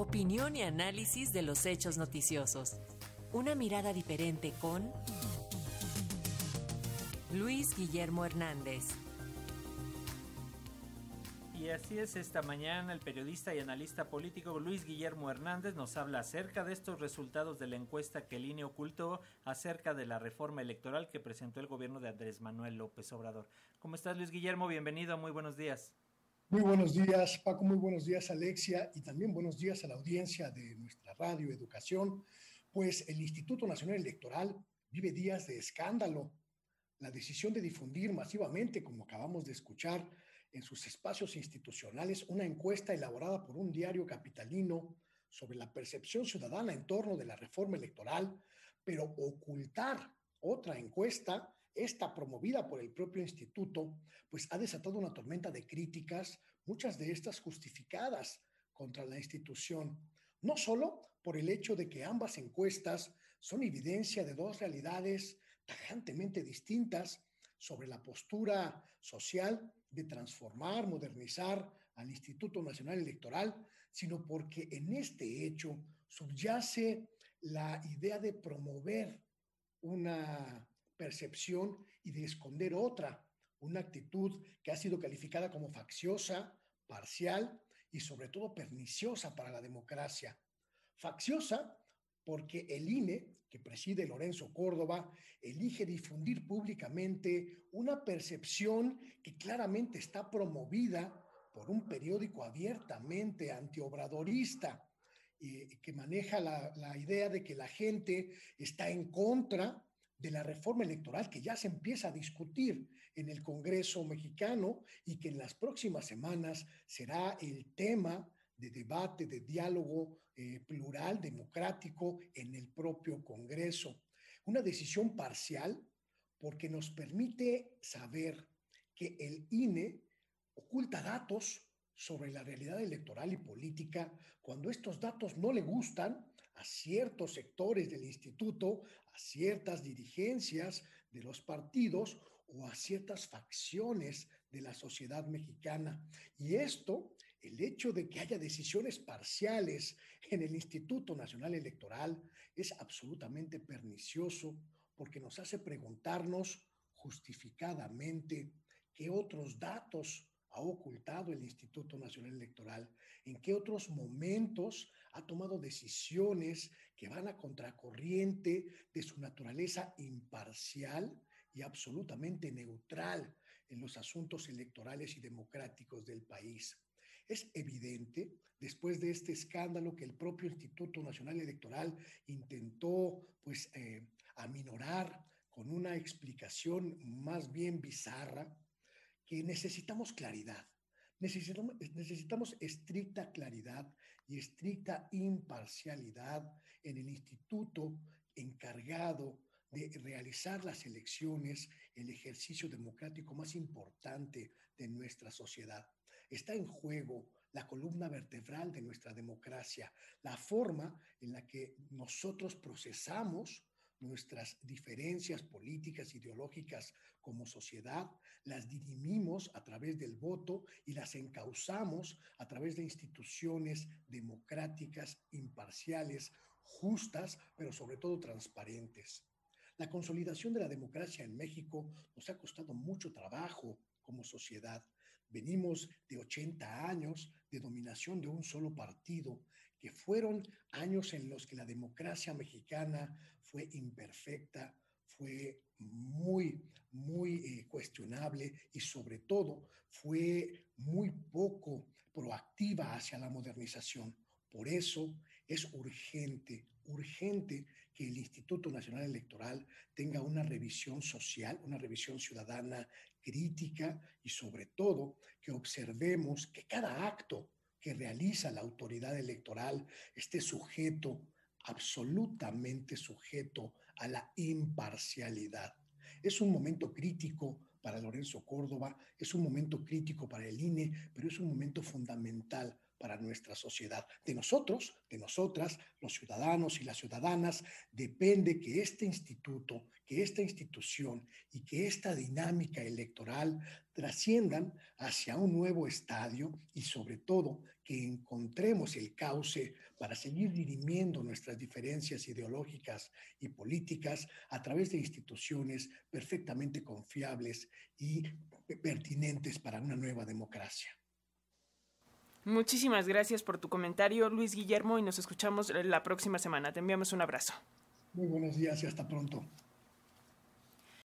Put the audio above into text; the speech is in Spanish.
Opinión y análisis de los hechos noticiosos. Una mirada diferente con Luis Guillermo Hernández. Y así es, esta mañana el periodista y analista político Luis Guillermo Hernández nos habla acerca de estos resultados de la encuesta que el INE ocultó acerca de la reforma electoral que presentó el gobierno de Andrés Manuel López Obrador. ¿Cómo estás Luis Guillermo? Bienvenido, muy buenos días. Muy buenos días, Paco, muy buenos días, Alexia, y también buenos días a la audiencia de nuestra radio Educación. Pues el Instituto Nacional Electoral vive días de escándalo. La decisión de difundir masivamente, como acabamos de escuchar, en sus espacios institucionales una encuesta elaborada por un diario capitalino sobre la percepción ciudadana en torno de la reforma electoral, pero ocultar otra encuesta, esta promovida por el propio instituto, pues ha desatado una tormenta de críticas, muchas de estas justificadas contra la institución, no solo por el hecho de que ambas encuestas son evidencia de dos realidades tajantemente distintas, sobre la postura social de transformar, modernizar al Instituto Nacional Electoral, sino porque en este hecho subyace la idea de promover una percepción y de esconder otra, una actitud que ha sido calificada como facciosa, parcial y sobre todo perniciosa para la democracia. Facciosa porque el INE, que preside Lorenzo Córdoba, elige difundir públicamente una percepción que claramente está promovida por un periódico abiertamente antiobradorista y que maneja la, la idea de que la gente está en contra de la reforma electoral que ya se empieza a discutir en el Congreso mexicano y que en las próximas semanas será el tema de debate, de diálogo eh, plural, democrático en el propio Congreso. Una decisión parcial porque nos permite saber que el INE oculta datos sobre la realidad electoral y política cuando estos datos no le gustan a ciertos sectores del instituto, ciertas dirigencias de los partidos o a ciertas facciones de la sociedad mexicana. Y esto, el hecho de que haya decisiones parciales en el Instituto Nacional Electoral, es absolutamente pernicioso porque nos hace preguntarnos justificadamente qué otros datos ha ocultado el Instituto Nacional Electoral, en qué otros momentos ha tomado decisiones que van a contracorriente de su naturaleza imparcial y absolutamente neutral en los asuntos electorales y democráticos del país. Es evidente, después de este escándalo que el propio Instituto Nacional Electoral intentó pues eh, aminorar con una explicación más bien bizarra, que necesitamos claridad. Necesitamos, necesitamos, estricta claridad y estricta imparcialidad en el instituto encargado de realizar las elecciones, el ejercicio democrático más importante de nuestra sociedad. Está en juego la columna vertebral de nuestra democracia, la forma en la que nosotros procesamos nuestras diferencias políticas, ideológicas como sociedad, las dirimimos a través del voto y las encauzamos a través de instituciones democráticas, imparciales, justas, pero sobre todo transparentes. La consolidación de la democracia en México nos ha costado mucho trabajo como sociedad. Venimos de 80 años de dominación de un solo partido, que fueron años en los que la democracia mexicana fue imperfecta, fue muy, muy eh, cuestionable y sobre todo fue muy poco proactiva hacia la modernización. Por eso es urgente, urgente que el Instituto Nacional Electoral tenga una revisión social, una revisión ciudadana crítica y sobre todo que observemos que cada acto que realiza la autoridad electoral esté sujeto, absolutamente sujeto a la imparcialidad. Es un momento crítico para Lorenzo Córdoba, es un momento crítico para el INE, pero es un momento fundamental para nuestra sociedad. De nosotros, de nosotras, los ciudadanos y las ciudadanas, depende que este instituto, que esta institución y que esta dinámica electoral trasciendan hacia un nuevo estadio y sobre todo que encontremos el cauce para seguir dirimiendo nuestras diferencias ideológicas y políticas a través de instituciones perfectamente confiables y pertinentes para una nueva democracia. Muchísimas gracias por tu comentario, Luis Guillermo, y nos escuchamos la próxima semana. Te enviamos un abrazo. Muy buenos días y hasta pronto.